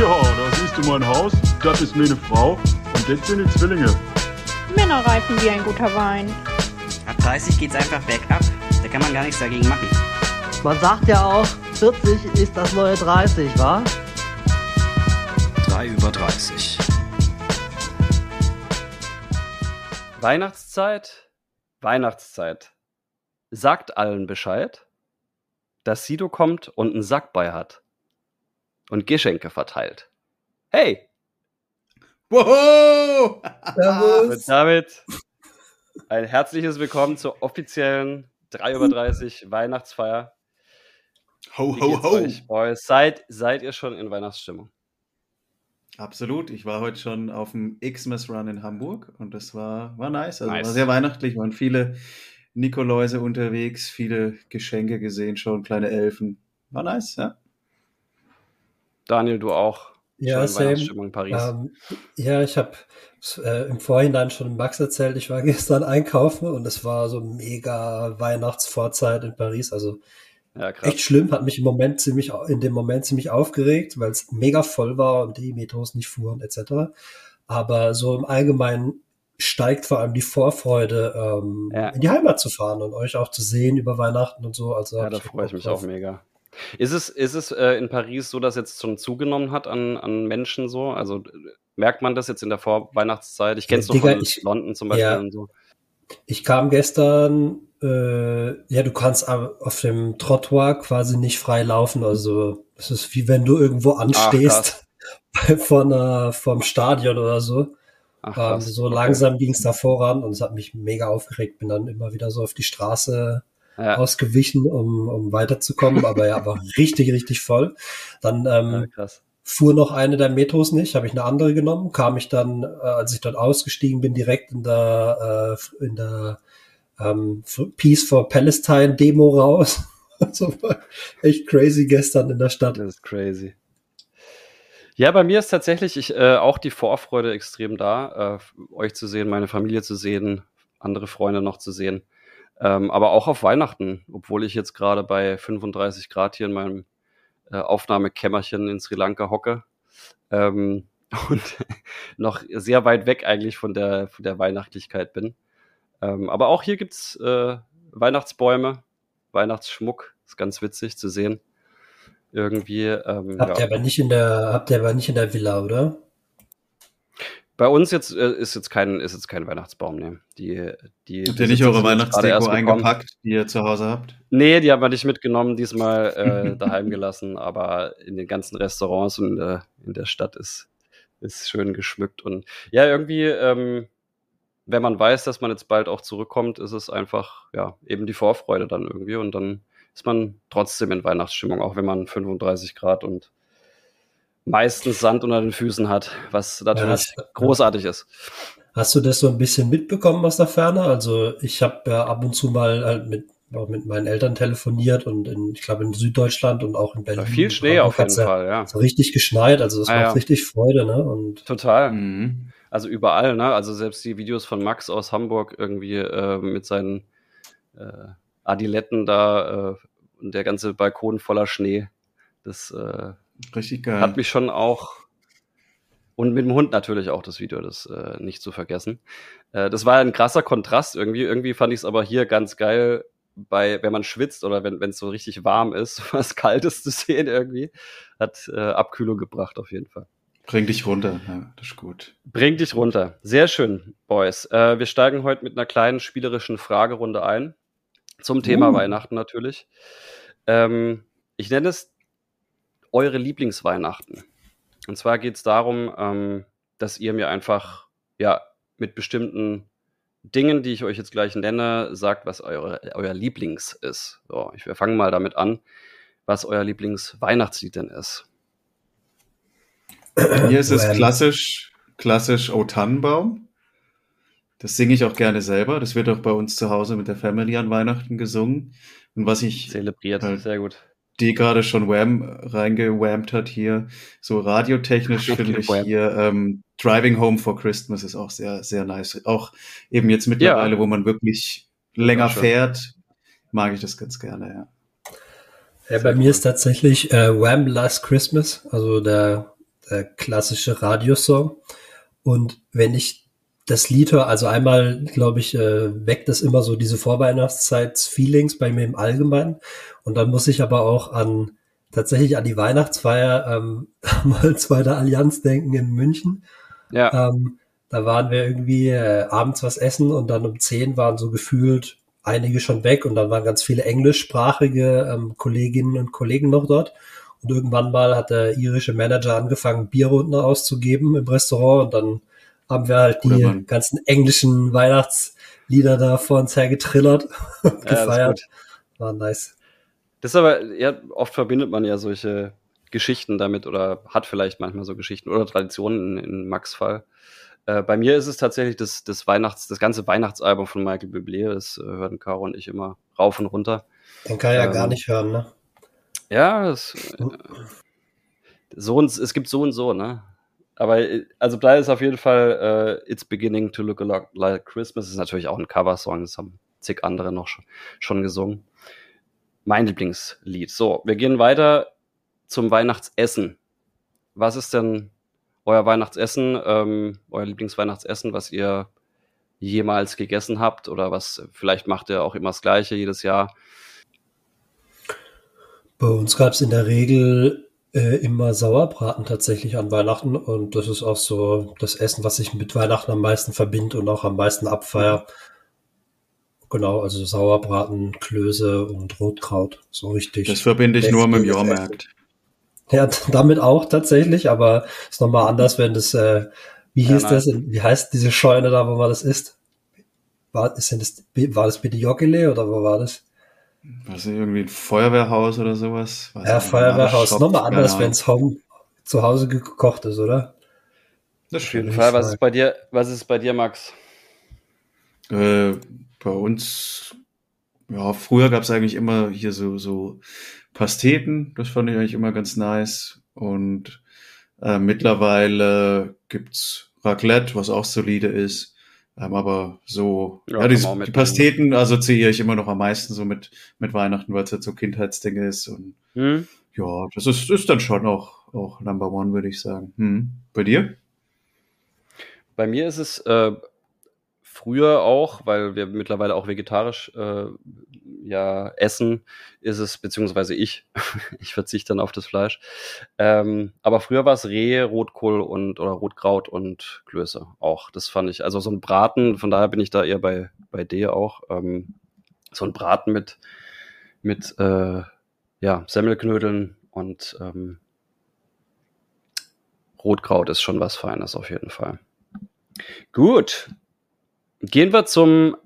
Ja, da siehst du mein Haus, das ist meine Frau und das sind die Zwillinge. Männer reifen wie ein guter Wein. Ab 30 geht's einfach bergab. Da kann man gar nichts dagegen machen. Man sagt ja auch, 40 ist das neue 30, wa? 3 über 30. Weihnachtszeit, Weihnachtszeit. Sagt allen Bescheid, dass Sido kommt und einen Sack bei hat. Und Geschenke verteilt. Hey! Wow! Und damit ein herzliches Willkommen zur offiziellen 3 über 30 Weihnachtsfeier. Ho, ho, ho! euch, Boys? Seid, seid ihr schon in Weihnachtsstimmung? Absolut. Ich war heute schon auf dem Xmas Run in Hamburg und das war, war nice. Also Nice. war sehr weihnachtlich, waren viele Nikoläuse unterwegs, viele Geschenke gesehen schon, kleine Elfen. War nice, ja. Daniel, du auch? Ja, same. In Paris. Ähm, ja, ich habe äh, im Vorhinein schon Max erzählt, ich war gestern einkaufen und es war so mega Weihnachtsvorzeit in Paris. Also ja, echt schlimm, hat mich im Moment ziemlich, in dem Moment ziemlich aufgeregt, weil es mega voll war und die Metros nicht fuhren etc. Aber so im Allgemeinen steigt vor allem die Vorfreude, ähm, Ja. in die Heimat zu fahren und euch auch zu sehen über Weihnachten und so. Also Ja, da freue ich mich drauf. auch mega. Ist es, ist es äh, in Paris so, dass jetzt schon zugenommen hat an, an Menschen so? Also äh, merkt man das jetzt in der Vorweihnachtszeit? Ich kenne es doch Digga, von ich- London zum Beispiel ja. und so. Ich kam gestern, äh, ja, du kannst auf dem Trottoir quasi nicht frei laufen. Also es ist wie wenn du irgendwo anstehst vor einer, vom Stadion oder so. Ach, Ähm, so Okay. langsam ging es da voran und es hat mich mega aufgeregt. Bin dann immer wieder so auf die Straße Ja, ausgewichen, um, um weiterzukommen. Aber ja, war richtig, richtig voll. Dann ähm, ja, fuhr noch eine der Metros nicht, habe ich eine andere genommen, kam ich dann, äh, als ich dort ausgestiegen bin, direkt in der, äh, in der ähm, Peace for Palestine Demo raus. Also war echt crazy gestern in der Stadt. Das ist crazy. Ja, bei mir ist tatsächlich ich, äh, auch die Vorfreude extrem da, äh, euch zu sehen, meine Familie zu sehen, andere Freunde noch zu sehen. Ähm, aber auch auf Weihnachten, obwohl ich jetzt gerade bei 35 Grad hier in meinem äh, Aufnahmekämmerchen in Sri Lanka hocke. Ähm, und noch sehr weit weg eigentlich von der, von der Weihnachtlichkeit bin. Ähm, aber auch hier gibt's äh, Weihnachtsbäume, Weihnachtsschmuck. Ist ganz witzig zu sehen. Irgendwie. Ähm, Habt ja. ihr aber nicht in der, habt ihr aber nicht in der Villa, oder? Bei uns jetzt äh, ist jetzt kein ist jetzt kein Weihnachtsbaum, nee. Die die Habt ihr nicht eure Weihnachtsdeko eingepackt, die ihr zu Hause habt? Nee, die haben wir nicht mitgenommen, diesmal äh, daheim gelassen, aber in den ganzen Restaurants und in der, in der Stadt ist ist schön geschmückt und ja, irgendwie ähm, wenn man weiß, dass man jetzt bald auch zurückkommt, ist es einfach ja, eben die Vorfreude dann irgendwie und dann ist man trotzdem in Weihnachtsstimmung, auch wenn man 35 Grad und meistens Sand unter den Füßen hat, was natürlich Ja, großartig ist. Hast du das so ein bisschen mitbekommen aus der Ferne? Also ich habe ja ab und zu mal halt mit, auch mit meinen Eltern telefoniert und in, ich glaube in Süddeutschland und auch in Berlin. Ja, viel Schnee auf jeden Fall, ja. So richtig geschneit, also das Ah, macht ja. richtig Freude, ne? Und Total. Mhm. Also überall, ne? Also selbst die Videos von Max aus Hamburg irgendwie äh, mit seinen äh, Adiletten da äh, und der ganze Balkon voller Schnee. Das äh, Richtig geil. hat mich schon auch und mit dem Hund natürlich auch das Video, das äh, nicht zu vergessen. Äh, das war ein krasser Kontrast irgendwie. Irgendwie fand ich es aber hier ganz geil, bei wenn man schwitzt oder wenn es so richtig warm ist, was Kaltes zu sehen irgendwie, hat äh, Abkühlung gebracht auf jeden Fall. Bring dich runter, ja, das ist gut. Bring dich runter. Sehr schön, Boys. Äh, wir steigen heute mit einer kleinen spielerischen Fragerunde ein. Zum Thema Uh. Weihnachten natürlich. Ähm, ich nenne es eure Lieblingsweihnachten. Und zwar geht es darum, ähm, dass ihr mir einfach ja mit bestimmten Dingen, die ich euch jetzt gleich nenne, sagt, was eure, euer Lieblings ist. So, ich, wir fangen mal damit an, was euer Lieblingsweihnachtslied denn ist. Hier ist es klassisch, klassisch O Tannenbaum. Das singe ich auch gerne selber. Das wird auch bei uns zu Hause mit der Family an Weihnachten gesungen. Und was ich Zelebriert, Halt. sehr gut. Die gerade schon Wham reingewhammt hat hier, so radiotechnisch finde ich hier ähm, Driving Home for Christmas ist auch sehr, sehr nice. Auch eben jetzt mittlerweile, Ja. wo man wirklich länger schön. fährt, mag ich das ganz gerne, ja. Ja, bei mir ist tatsächlich äh, Wham! Last Christmas, also der, äh, klassische Radiosong. Und wenn ich das Lied höre, also einmal, glaube ich, äh, weckt das immer so diese Vorweihnachtszeit-Feelings bei mir im Allgemeinen. Und dann muss ich aber auch an tatsächlich an die Weihnachtsfeier ähm, mal zweiter Allianz denken in München. Ja. Ähm, da waren wir irgendwie äh, abends was essen und dann um zehn waren so gefühlt einige schon weg und dann waren ganz viele englischsprachige ähm, Kolleginnen und Kollegen noch dort. Und irgendwann mal hat der irische Manager angefangen, Bierrunden auszugeben im Restaurant und dann haben wir halt Guter die Mann. ganzen englischen Weihnachtslieder da vor uns her getrillert und Ja, gefeiert. War nice. Das ist aber, ja, oft verbindet man ja solche Geschichten damit oder hat vielleicht manchmal so Geschichten oder Traditionen in, in Max Fall. Äh, bei mir ist es tatsächlich das, das Weihnachts, das ganze Weihnachtsalbum von Michael Bublé, das äh, hören Caro und ich immer rauf und runter. Den kann ich ja Ähm, gar nicht hören, ne? Ja, das, äh, so und, es gibt so und so, ne? Aber äh, also da ist auf jeden Fall äh, It's Beginning to Look a Lot Like Christmas. Ist natürlich auch ein Coversong, das haben zig andere noch schon, schon gesungen. Mein Lieblingslied. So, wir gehen weiter zum Weihnachtsessen. Was ist denn euer Weihnachtsessen, ähm, euer Lieblingsweihnachtsessen, was ihr jemals gegessen habt oder was vielleicht macht ihr auch immer das gleiche jedes Jahr? Bei uns gab es in der Regel äh, immer Sauerbraten tatsächlich an Weihnachten und das ist auch so das Essen, was ich mit Weihnachten am meisten verbinde und auch am meisten abfeier. Genau, also Sauerbraten, Klöße und Rotkraut, so richtig. Das verbinde ich nur mit dem Jahrmarkt. Ja, damit auch tatsächlich, aber ist nochmal anders, wenn das, äh, wie Ja, hieß nein. das, wie heißt diese Scheune da, wo man das isst? War, ist denn das, war das bitte Joggele oder wo war das? Was irgendwie ein Feuerwehrhaus oder sowas? Weiß Ja, Feuerwehrhaus. Nochmal anders, wenn es home zu Hause gekocht ist, oder? Das Auf jeden. Fall. Was ist bei dir, was ist bei dir, Max? Äh, bei uns, ja, früher gab es eigentlich immer hier so, so Pasteten, das fand ich eigentlich immer ganz nice. Und äh, mittlerweile gibt's Raclette, was auch solide ist. Ähm, aber so, Ja, ja, die, die. Pasteten assoziiere ich immer noch am meisten so mit, mit Weihnachten, weil es halt so Kindheitsding ist. Und Hm? ja, das ist, ist dann schon auch, auch Number One, würde ich sagen. Hm. Bei dir? Bei mir ist es äh, früher auch, weil wir mittlerweile auch vegetarisch äh, ja essen, ist es, beziehungsweise ich, ich verzichte dann auf das Fleisch. Ähm, aber früher war es Rehe, Rotkohl und oder Rotkraut und Klöße auch. Das fand ich, also so ein Braten, von daher bin ich da eher bei, bei dir auch. Ähm, so ein Braten mit, mit äh, ja, Semmelknödeln und ähm, Rotkraut ist schon was Feines auf jeden Fall. Gut. Gehen wir zum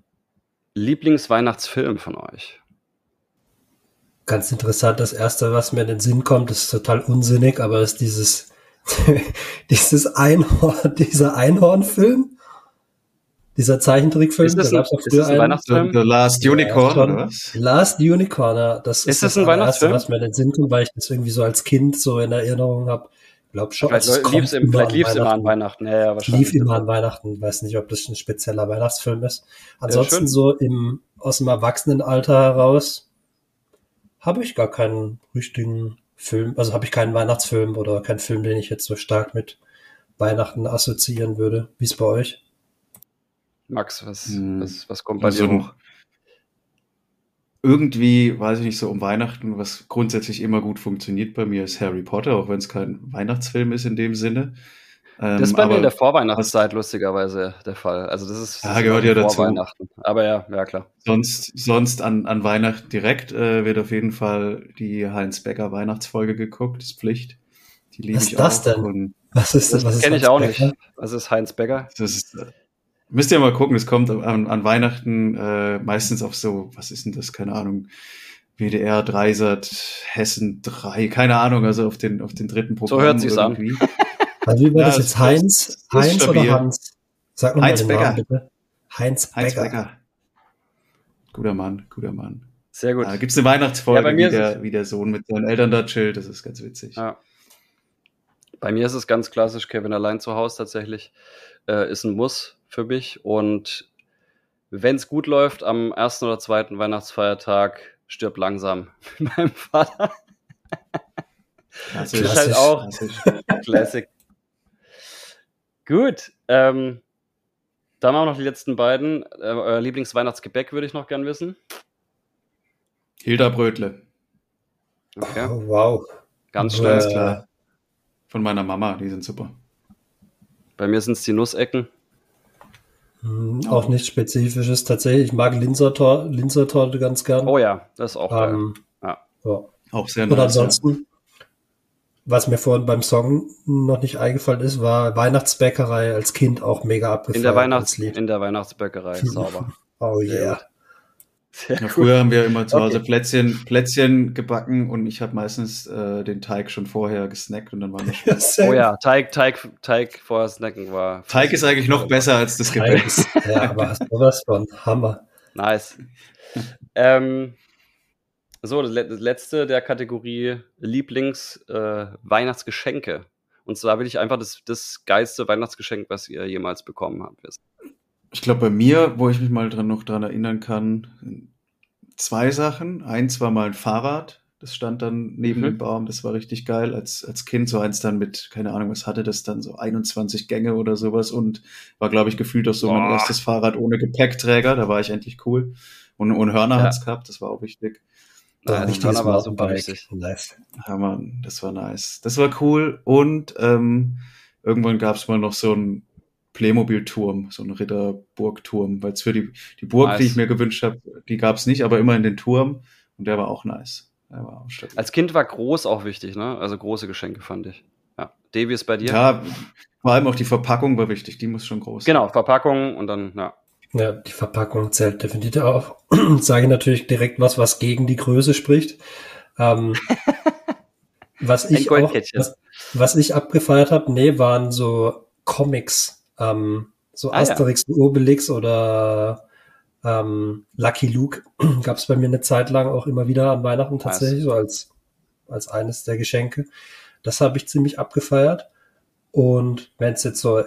Lieblingsweihnachtsfilm von euch. Ganz interessant, das erste, was mir in den Sinn kommt, ist total unsinnig, aber ist dieses, dieses Einhorn, dieser Einhornfilm. Dieser Zeichentrickfilm, Ist das da ein, auch ist früher das ein einen. Weihnachtsfilm? The Last Ja, Unicorn, schon. oder was? Last Unicorn, ja, das Ist ist, das das ein Weihnachtsfilm? was mir in den Sinn kommt, weil ich das irgendwie so als Kind so in Erinnerung habe. Ich glaube schon. Vielleicht also es lief es kommt im, vielleicht an lief's immer an Weihnachten. Ja, ja, Es wahrscheinlich. lief immer an Weihnachten. Weiß nicht, ob das ein spezieller Weihnachtsfilm ist. Ansonsten schön. so im, aus dem Erwachsenenalter heraus habe ich gar keinen richtigen Film. Also habe ich keinen Weihnachtsfilm oder keinen Film, den ich jetzt so stark mit Weihnachten assoziieren würde. Wie ist bei euch? Max, was, Hm. was, was kommt bei Also dir hoch? Irgendwie, weiß ich nicht, so um Weihnachten, was grundsätzlich immer gut funktioniert bei mir, ist Harry Potter, auch wenn es kein Weihnachtsfilm ist in dem Sinne. Ähm, Das ist bei mir in der Vorweihnachtszeit lustigerweise der Fall. Also das ist, das Ja, ist gehört ja dazu. Vorweihnachten. Aber ja, ja klar. sonst, sonst an, an Weihnachten direkt äh, wird auf jeden Fall die Heinz Becker Weihnachtsfolge geguckt, ist Pflicht. Die liebe Was ich ist das auch. denn? Und Was ist Das was ist kenne ich auch Becker? nicht. Was ist Heinz Becker? das ist, äh, müsst ihr mal gucken, es kommt an, an Weihnachten äh, meistens auf so, was ist denn das, keine Ahnung, WDR, Dreisat, Hessen 3, keine Ahnung, also auf den, auf den dritten Programm. hört's sich's an. irgendwie. Also wie war Ja, das jetzt? Heinz? Heinz oder. Hans? Sag nochmal Heinz Becker. Namen bitte. Heinz Becker. Heinz Becker. Guter Mann, guter Mann. Sehr gut. Da gibt's eine Weihnachtsfolge, Ja, bei mir wie, ist der, wie der Sohn mit seinen Eltern da chillt, das ist ganz witzig. Ja. Bei mir ist es ganz klassisch, Kevin allein zu Hause tatsächlich. Äh, ist ein Muss für mich. Und wenn es gut läuft, am ersten oder zweiten Weihnachtsfeiertag stirbt langsam mit meinem Vater. Klassisch. Ist halt auch Klassisch. Classic, Gut. Ähm, dann auch noch die letzten beiden. Äh, euer Lieblingsweihnachtsgebäck würde ich noch gern wissen. Hilda Brötle. Okay. Oh, wow. Ganz Äh, schnell. Ganz klar. Von meiner Mama, die sind super. Bei mir sind es die Nussecken. Hm, Auch nichts Spezifisches. Tatsächlich, ich mag Linsertor Linsertorte ganz gern. Oh ja, das ist auch geil. ähm, Ja. ja. Auch sehr Und nice. Ja. ansonsten, was mir vorhin beim Song noch nicht eingefallen ist, war Weihnachtsbäckerei als Kind auch mega abgefallen. In der, Weihnachts in der Weihnachtsbäckerei. Sauber. Oh Sehr yeah. Ja, früher haben wir immer zu Hause Okay. Plätzchen, Plätzchen gebacken und ich habe meistens äh, den Teig schon vorher gesnackt und dann war das schon. Oh ja, Teig, Teig, Teig vorher snacken war. Teig ist eigentlich noch besser als das Gebäck. Nice. Ja, aber hast du was von Hammer. Nice. ähm, so, das le- das letzte der Kategorie Lieblings-Weihnachtsgeschenke. Und zwar will ich einfach das, das geilste Weihnachtsgeschenk, was ihr jemals bekommen habt, wissen. Ich glaube, bei mir, wo ich mich mal dran, noch dran erinnern kann, zwei Sachen. Eins war mal ein Fahrrad. Das stand dann neben Mhm. dem Baum. Das war richtig geil. Als, als Kind so eins dann mit, keine Ahnung, was hatte das dann, so 21 Gänge oder sowas und war, glaube ich, gefühlt auch so mein Boah. erstes Fahrrad ohne Gepäckträger. Da war ich endlich cool. Und, und Hörner Ja. hat's gehabt. Das war auch wichtig. Ja, Ähm, das Richtiges Hörner war super wichtig. Nice. Ja, Mann, das war nice. Das war cool. Und ähm, irgendwann gab es mal noch so einen Playmobil-Turm, so einen Ritterburg-Turm, weil es für die, die Burg, Nice. die ich mir gewünscht habe, die gab es nicht, aber immerhin den Turm. Und der war auch nice. Der war auch. Als Kind war groß auch wichtig, ne? Also große Geschenke fand ich. Ja. Davy ist bei dir? Ja, vor allem auch die Verpackung war wichtig. Die muss schon groß Genau, Verpackung und dann, ja. Ja, die Verpackung zählt definitiv auch. Sage natürlich direkt was, was gegen die Größe spricht. Ähm, was Ein ich auch, was, was ich abgefeiert habe, nee, waren so Comics, ähm, so Ah, ja. Asterix und Obelix oder ähm, Lucky Luke gab es bei mir eine Zeit lang auch immer wieder an Weihnachten tatsächlich, so als, als eines der Geschenke. Das habe ich ziemlich abgefeiert. Und wenn es jetzt so,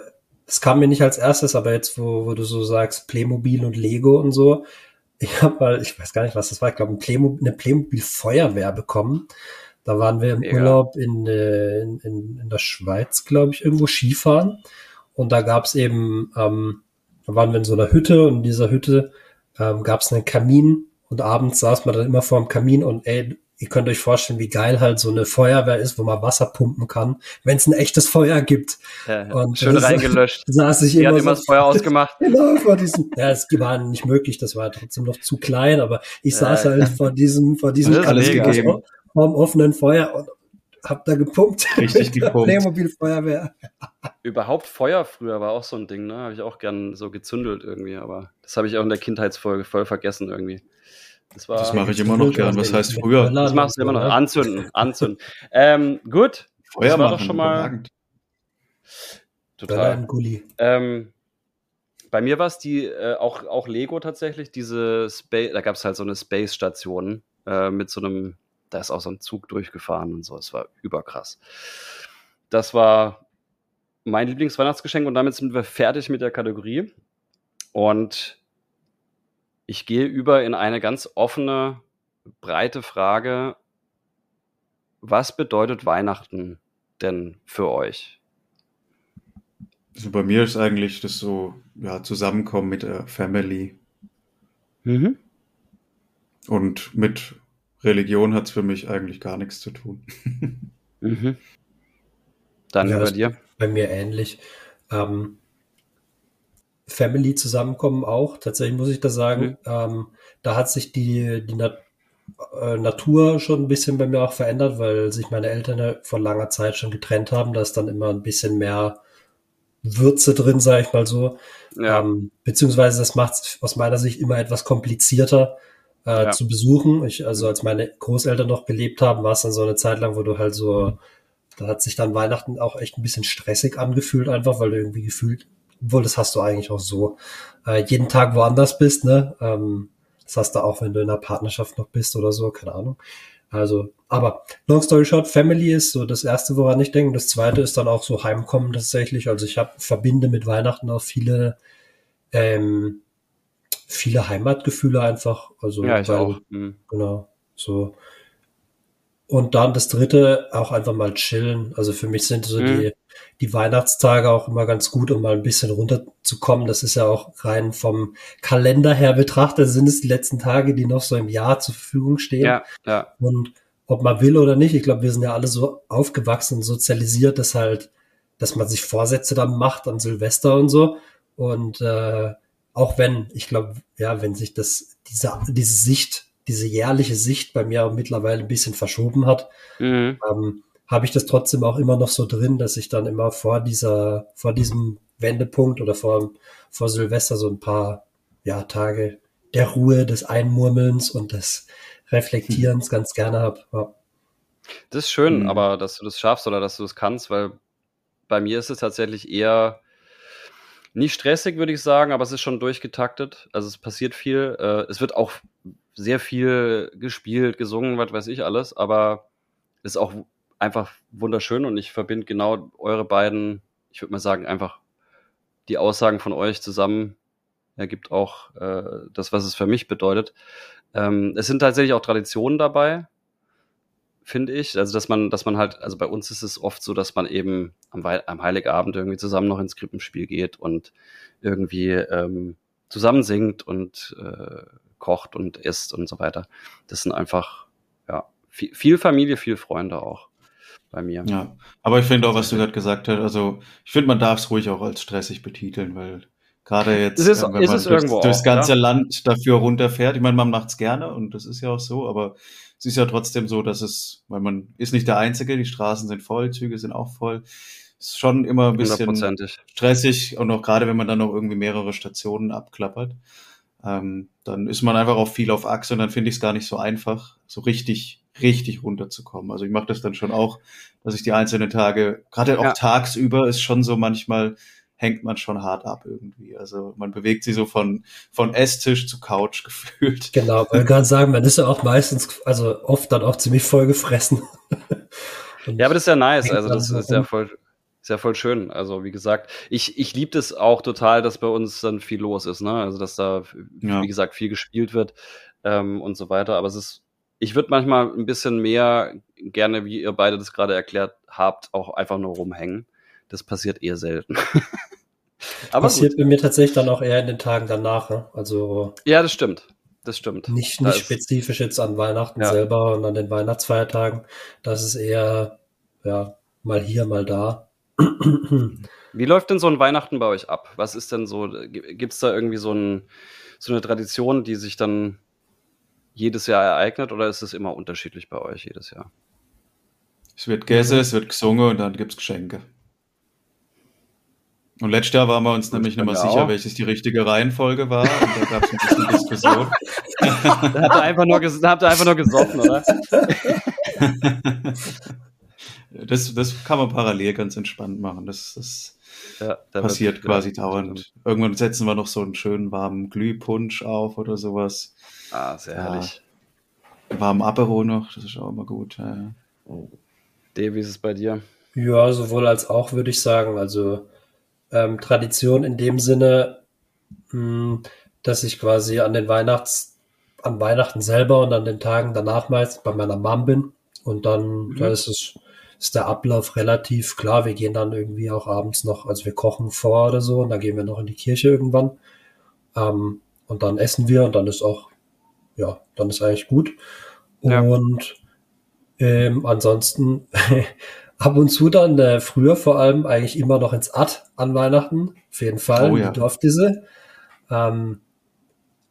es kam mir nicht als erstes, aber jetzt, wo, wo du so sagst, Playmobil und Lego und so, ich habe mal, ich weiß gar nicht, was das war, ich glaube, ein Playmo eine Playmobil-Feuerwehr bekommen. Da waren wir im Mega. Urlaub in, äh, in, in, in der Schweiz, glaube ich, irgendwo Skifahren. Und da gab's eben, ähm, da waren wir in so einer Hütte und in dieser Hütte ähm, gab's einen Kamin und abends saß man dann immer vor dem Kamin und ey, ihr könnt euch vorstellen, wie geil halt so eine Feuerwehr ist, wo man Wasser pumpen kann, wenn es ein echtes Feuer gibt. ja Und Schön reingelöscht. Saß ich Die immer hat so immer das Feuer ausgemacht. Genau, vor diesem, ja, es war nicht möglich, das war trotzdem noch zu klein, aber ich Ja, saß ja. halt vor diesem, vor diesem Kamin gegeben. vor- vorm offenen Feuer und hab da gepumpt. Richtig gepumpt. Playmobil Feuerwehr. Überhaupt Feuer früher war auch so ein Ding, ne? Habe ich auch gern so gezündelt irgendwie, aber das habe ich auch in der Kindheitsfolge voll vergessen irgendwie. Das war. Das mache ich immer noch gern. Was heißt früher? Das machst du immer noch. ne? Anzünden, anzünden. ähm, gut. Feuer das war machen, doch schon mal überragend. Total. Ähm, bei mir war es die, äh, auch, auch Lego tatsächlich, diese Space, da gab es halt so eine Space-Station äh, mit so einem, da ist auch so ein Zug durchgefahren und so, es war überkrass. Das war mein Lieblingsweihnachtsgeschenk und damit sind wir fertig mit der Kategorie. Und ich gehe über in eine ganz offene, breite Frage. Was bedeutet Weihnachten denn für euch? Also bei mir ist eigentlich das so, ja, Zusammenkommen mit der Family. Mhm. Und mit Religion hat's für mich eigentlich gar nichts zu tun. Mhm. Dann Ja, das- dir. Bei mir ähnlich. Ähm, Family zusammenkommen auch. Tatsächlich muss ich da sagen, Mhm. ähm, da hat sich die, die Nat äh, Natur schon ein bisschen bei mir auch verändert, weil sich meine Eltern ja vor langer Zeit schon getrennt haben. Da ist dann immer ein bisschen mehr Würze drin, sage ich mal so. Ja. Ähm, beziehungsweise das macht es aus meiner Sicht immer etwas komplizierter äh, Ja. zu besuchen. Ich, also als meine Großeltern noch gelebt haben, war es dann so eine Zeit lang, wo du halt so, da hat sich dann Weihnachten auch echt ein bisschen stressig angefühlt, einfach, weil du irgendwie gefühlt, obwohl das hast du eigentlich auch so, äh, jeden Tag woanders bist, ne? Ähm, das hast du auch, wenn du in einer Partnerschaft noch bist oder so, keine Ahnung. Also, aber long story short, Family ist so das erste, woran ich denke. Das zweite ist dann auch so Heimkommen tatsächlich. Also ich habe verbinde mit Weihnachten auch viele ähm, viele Heimatgefühle einfach. Also Ja, ich weil, auch. Mhm. Genau. So Und dann das dritte, auch einfach mal chillen. Also für mich sind so Mhm. die, die Weihnachtstage auch immer ganz gut, um mal ein bisschen runterzukommen. Das ist ja auch rein vom Kalender her betrachtet, sind es die letzten Tage, die noch so im Jahr zur Verfügung stehen. Ja, ja. Und ob man will oder nicht, ich glaube, wir sind ja alle so aufgewachsen und sozialisiert, dass halt, dass man sich Vorsätze dann macht an Silvester und so. Und äh, auch wenn, ich glaube, ja, wenn sich das, diese, diese Sicht, diese jährliche Sicht bei mir mittlerweile ein bisschen verschoben hat, Mhm. ähm, habe ich das trotzdem auch immer noch so drin, dass ich dann immer vor dieser, vor diesem Wendepunkt oder vor, vor Silvester so ein paar ja, Tage der Ruhe, des Einmurmelns und des Reflektierens ganz gerne habe. Ja. Das ist schön, Mhm. aber dass du das schaffst oder dass du das kannst, weil bei mir ist es tatsächlich eher nicht stressig, würde ich sagen, aber es ist schon durchgetaktet. Also es passiert viel. Äh, es wird auch sehr viel gespielt, gesungen, was weiß ich alles, aber es ist auch einfach wunderschön und ich verbinde genau eure beiden, ich würde mal sagen, einfach die Aussagen von euch zusammen ergibt auch äh, das, was es für mich bedeutet. Ähm, es sind tatsächlich auch Traditionen dabei, finde ich. Also, dass man, dass man halt, also bei uns ist es oft so, dass man eben am, Wei- am Heiligabend irgendwie zusammen noch ins Krippenspiel geht und irgendwie ähm, zusammen singt und äh, kocht und isst und so weiter. Das sind einfach, ja, viel, viel Familie, viel Freunde auch bei mir. Ja, aber ich finde auch, was du gerade gesagt hast, also ich finde, man darf es ruhig auch als stressig betiteln, weil gerade jetzt, ist- äh, wenn man durchs, durchs auch, ganze ja. Land dafür runterfährt, ich meine, man macht es gerne und das ist ja auch so, aber es ist ja trotzdem so, dass es, weil man ist nicht der Einzige, die Straßen sind voll, Züge sind auch voll, ist schon immer ein bisschen stressig und auch gerade, wenn man dann noch irgendwie mehrere Stationen abklappert, ähm, dann ist man einfach auch viel auf Achse und dann finde ich es gar nicht so einfach, so richtig, richtig runterzukommen. Also ich mache das dann schon auch, dass ich die einzelnen Tage, gerade auch Ja. tagsüber, ist schon so manchmal hängt man schon hart ab irgendwie. Also man bewegt sich so von, von Esstisch zu Couch gefühlt. Genau, weil gerade sagen, man ist ja auch meistens, also oft dann auch ziemlich voll gefressen. Ja, aber das ist ja nice. Also, das ist ja voll, ist ja voll schön. Also, wie gesagt, ich, ich liebe das auch total, dass bei uns dann viel los ist, ne? Also, dass da, Ja. wie gesagt, viel gespielt wird ähm, und so weiter. Aber es ist, ich würde manchmal ein bisschen mehr gerne, wie ihr beide das gerade erklärt habt, auch einfach nur rumhängen. Das passiert eher selten. Aber passiert gut. bei mir tatsächlich dann auch eher in den Tagen danach. Ne? Also Ja, das stimmt. Das stimmt. nicht, Da nicht ist- spezifisch jetzt an Weihnachten Ja. selber und an den Weihnachtsfeiertagen. Das ist eher, ja, mal hier, mal da. Wie läuft denn so ein Weihnachten bei euch ab? Was ist denn so, gibt es da irgendwie so, ein, so eine Tradition, die sich dann jedes Jahr ereignet oder ist es immer unterschiedlich bei euch jedes Jahr? Es wird gegessen, es wird gesungen und dann gibt's Geschenke. Und letztes Jahr waren wir uns nämlich nicht mehr mir sicher, auch. welches die richtige Reihenfolge war. Und da gab's ein bisschen Diskussion. Da habt ihr einfach nur, habt ihr einfach nur gesoffen, oder? Das, das kann man parallel ganz entspannt machen. Das, das Ja, da passiert wird- quasi dauernd. Irgendwann setzen wir noch so einen schönen warmen Glühpunsch auf oder sowas. Ah, sehr Ja. herrlich. Warmen Apero noch, das ist auch immer gut. Ja, ja. Dave, wie ist es bei dir? Ja, sowohl als auch, würde ich sagen. Also ähm, Tradition in dem Sinne, mh, dass ich quasi an den Weihnachts, an Weihnachten selber und an den Tagen danach meist bei meiner Mom bin. Und dann, da ist es, ist der Ablauf relativ klar. Wir gehen dann irgendwie auch abends noch, also wir kochen vor oder so und dann gehen wir noch in die Kirche irgendwann. Ähm, und dann essen wir und dann ist auch, ja, dann ist eigentlich gut. Ja. Und ähm, ansonsten ab und zu dann, äh, früher vor allem, eigentlich immer noch ins Ad an Weihnachten. Auf jeden Fall, Oh ja. die Dorfdisse. Ähm,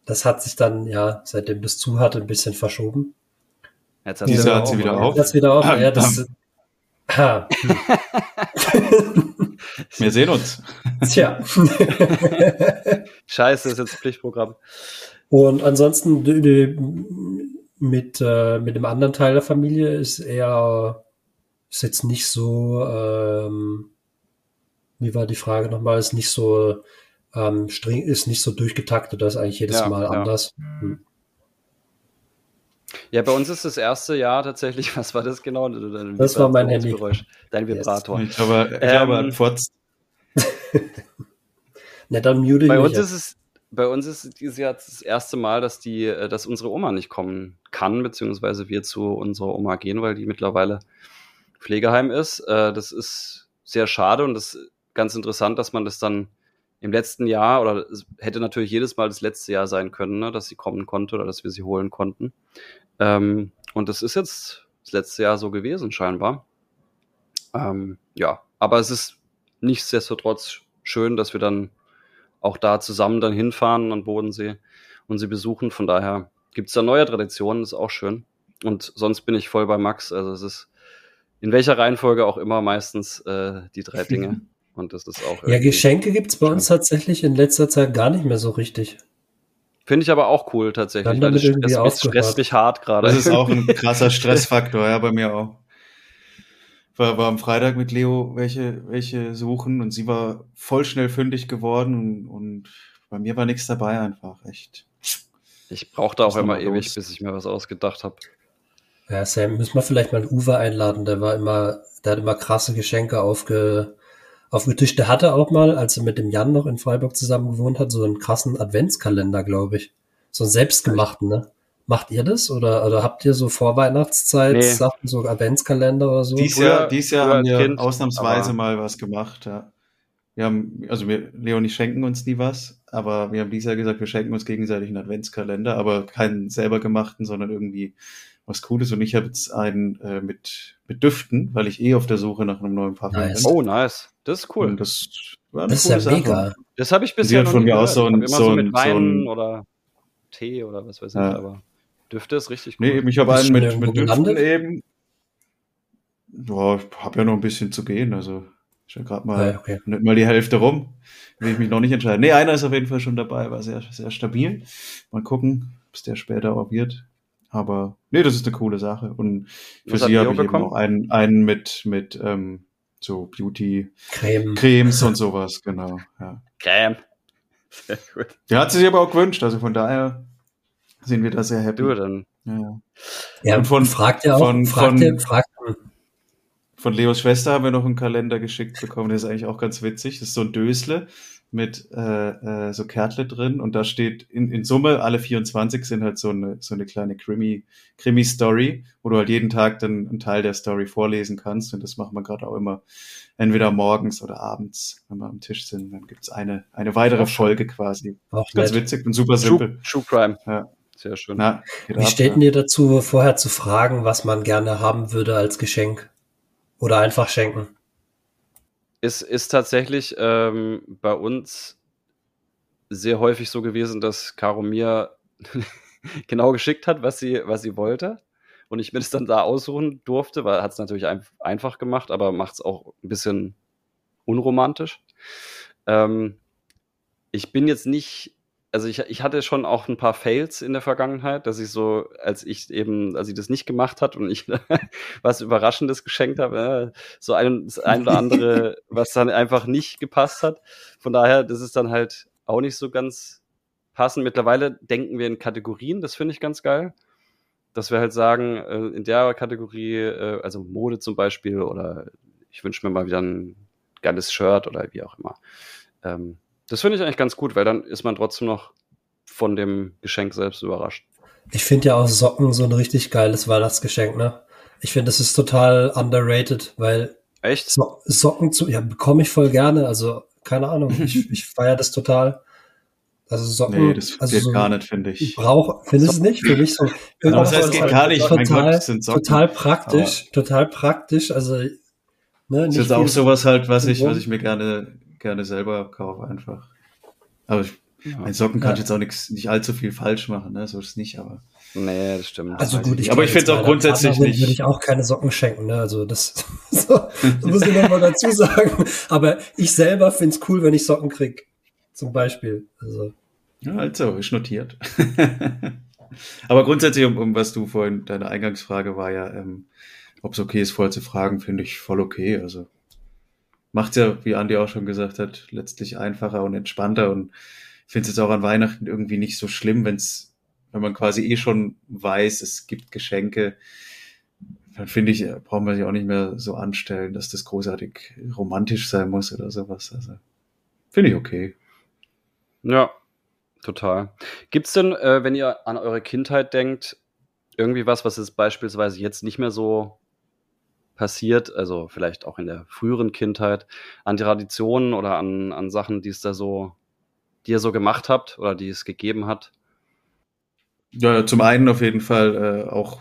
das hat sich dann, ja, seitdem das zu hatte, ein bisschen verschoben. Jetzt hat aber hat sie wieder auf. Das wieder auf, Ah, ja, das, ha, Wir sehen uns. tja. Scheiße, ist jetzt Pflichtprogramm. Und ansonsten d- d- mit, äh, mit dem anderen Teil der Familie ist eher, ist jetzt nicht so, ähm, wie war die Frage nochmal, ist nicht so ähm, streng, ist nicht so durchgetaktet, das ist eigentlich jedes Ja, Mal ja. anders. Hm. Ja, bei uns ist das erste Jahr tatsächlich, was war das genau? Das war mein Handy. Geräusch. Dein Yes. Vibrator. Ich glaube, ich Ähm, glaube, er hat Furz. Ne, dann mute ich Bei uns jetzt. ist es, bei uns ist dieses Jahr das erste Mal, dass die, äh, dass unsere Oma nicht kommen kann, beziehungsweise wir zu unserer Oma gehen, weil die mittlerweile Pflegeheim ist. Äh, das ist sehr schade und das ist ganz interessant, dass man das dann im letzten Jahr oder hätte natürlich jedes Mal das letzte Jahr sein können, ne, dass sie kommen konnte oder dass wir sie holen konnten. Ähm, und das ist jetzt das letzte Jahr so gewesen, scheinbar. Ähm, ja, aber es ist nichtsdestotrotz schön, dass wir dann auch da zusammen dann hinfahren an Bodensee und sie besuchen. Von daher gibt es da neue Traditionen, ist auch schön. Und sonst bin ich voll bei Max. Also es ist in welcher Reihenfolge auch immer meistens äh, die drei Dinge. Und das ist auch. Ja, Geschenke gibt's bei uns tatsächlich in letzter Zeit gar nicht mehr so richtig. Finde ich aber auch cool tatsächlich. Dann weil damit das, irgendwie aufgehört. stresst mich hart gerade. Das ist auch ein krasser Stressfaktor, ja, bei mir auch. War, war am Freitag mit Leo welche, welche suchen und sie war voll schnell fündig geworden und, und bei mir war nichts dabei einfach, echt. Ich brauchte auch immer ewig, los? bis ich mir was ausgedacht habe. Ja, Sam, müssen wir vielleicht mal einen Uwe einladen. Der war immer, der hat immer krasse Geschenke aufge, aufgetischt. Der hatte auch mal, als er mit dem Jan noch in Freiburg zusammen gewohnt hat, so einen krassen Adventskalender, glaube ich. So einen selbstgemachten, ne? Macht ihr das? Oder, oder habt ihr so Vorweihnachtszeit Nee. Sachen, so Adventskalender oder so? Dies Jahr, dies Jahr haben wir Kind, ausnahmsweise mal was gemacht, ja. Wir haben, also wir, Leo und ich schenken uns nie was, aber wir haben dieses Jahr gesagt, wir schenken uns gegenseitig einen Adventskalender, aber keinen selber gemachten, sondern irgendwie was Cooles. Und ich habe jetzt einen äh, mit, mit Düften, weil ich eh auf der Suche nach einem neuen Parfum Nice. bin. Oh, nice. Das ist cool. Und das war eine das ist coole ja Sache. mega. Das habe ich Sie bisher hat noch von nie mir aus so ein- Ich immer so mit ein- so Wein ein- oder Tee oder was weiß ich, Ja. aber Düfte ist richtig cool. Nee, eben, ich habe einen mit, mit Düften gelandet? eben. Ja, ich habe ja noch ein bisschen zu gehen, also ist ja gerade mal, Ja, okay. nicht mal die Hälfte rum. Will ich mich noch nicht entscheiden. Nee, einer ist auf jeden Fall schon dabei, war sehr, sehr stabil. Mal gucken, ob es der später auch wird. Aber nee, das ist eine coole Sache. Und für Was sie habe ich eben noch einen, einen mit, mit ähm, so Creme. Beauty-Cremes und sowas, genau. Ja. Creme. Sehr gut. Der hat sie sich aber auch gewünscht, also von daher sind wir da sehr happy. Du, dann Ja, ja. Und von- fragt ihr auch, von- fragt von- fragt, Von Leos Schwester haben wir noch einen Kalender geschickt bekommen, der ist eigentlich auch ganz witzig. Das ist so ein Dösle mit äh, äh, so Kärtle drin und da steht in, in Summe, alle 24 sind halt so eine, so eine kleine Krimi, Krimi-Story, wo du halt jeden Tag dann einen Teil der Story vorlesen kannst und das machen wir gerade auch immer entweder morgens oder abends, wenn wir am Tisch sind. Dann gibt's eine, eine weitere Folge quasi. auch Ganz nett. witzig und super simpel. True Crime. Ja. Sehr schön. Na, Wie ab, steht ja. denn ihr dazu, vorher zu fragen, was man gerne haben würde als Geschenk? Oder einfach schenken? Ist, ist tatsächlich ähm, bei uns sehr häufig so gewesen, dass Caro mir genau geschickt hat, was sie, was sie wollte. Und ich mir das dann da aussuchen durfte, weil hat es natürlich ein, einfach gemacht, aber macht es auch ein bisschen unromantisch. Ähm, ich bin jetzt nicht, also ich, ich hatte schon auch ein paar Fails in der Vergangenheit, dass ich so, als ich eben, als ich das nicht gemacht hat und ich was Überraschendes geschenkt habe, äh, so ein, das ein oder andere, was dann einfach nicht gepasst hat. Von daher, das ist dann halt auch nicht so ganz passend. Mittlerweile denken wir in Kategorien, das finde ich ganz geil. Dass wir halt sagen, äh, in der Kategorie, äh, also Mode zum Beispiel, oder ich wünsche mir mal wieder ein geiles Shirt oder wie auch immer. Ähm, das finde ich eigentlich ganz gut, weil dann ist man trotzdem noch von dem Geschenk selbst überrascht. Ich finde ja auch Socken so ein richtig geiles Weihnachtsgeschenk, ne? Ich finde, das ist total underrated, weil Echt? so Socken zu, ja, bekomme ich voll gerne. Also, keine Ahnung, ich, ich feiere das total. Also Socken, Nee, das also geht so, gar nicht, finde Ich ich. brauche, findest du es nicht? Für mich so. Aber das heißt, geht gar nicht. Mein Gott, Total, das sind Socken. total praktisch, total praktisch. Also, ne, Das nicht ist auch sowas halt, was ich, was ich mir gerne, gerne selber kaufe, einfach. Aber ich, Ja. bei Socken kann Ja. ich jetzt auch nichts, nicht allzu viel falsch machen, ne? So ist es nicht, aber. Nee, das stimmt. Also gut, ich. Aber ich glaub, find's auch grundsätzlich Partnerin nicht- Würde ich auch keine Socken schenken, ne? Also das, so, das muss ich nochmal dazu sagen. Aber ich selber find's cool, wenn ich Socken krieg. Zum Beispiel. Also, Ja, also, ist notiert. aber grundsätzlich, um, um was du vorhin, deine Eingangsfrage war ja, ähm, ob es okay ist, vorher zu fragen, finde ich voll okay. Also macht's ja, wie Andi auch schon gesagt hat, letztlich einfacher und entspannter und ich finde es jetzt auch an Weihnachten irgendwie nicht so schlimm, wenn's, wenn man quasi eh schon weiß, es gibt Geschenke, dann finde ich, braucht man sich auch nicht mehr so anstellen, dass das großartig romantisch sein muss oder sowas. Also finde ich okay. Ja, Total. Gibt's denn, äh, wenn ihr an eure Kindheit denkt, irgendwie was, was jetzt beispielsweise jetzt nicht mehr so passiert, also vielleicht auch in der früheren Kindheit, an Traditionen oder an, an Sachen, die es da so, die ihr so gemacht habt oder die es gegeben hat? Ja, zum einen auf jeden Fall äh, auch,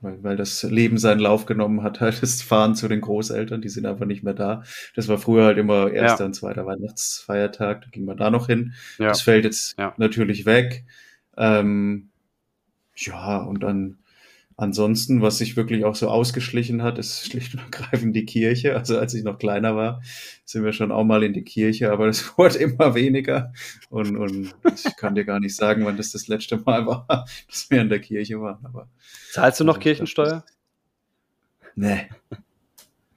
weil, weil das Leben seinen Lauf genommen hat, halt das Fahren zu den Großeltern, die sind einfach nicht mehr da. Das war früher halt immer erster Ja. und zweiter Weihnachtsfeiertag, da ging man da noch hin. Ja. Das fällt jetzt Ja. natürlich weg. Ähm, ja, und dann ansonsten, was sich wirklich auch so ausgeschlichen hat, ist schlicht und ergreifend die Kirche. Also als ich noch kleiner war, sind wir schon auch mal in die Kirche, aber das wurde immer weniger. Und, und ich kann dir gar nicht sagen, wann das das letzte Mal war, dass wir in der Kirche waren. Aber Zahlst du noch also Kirchensteuer? Nee,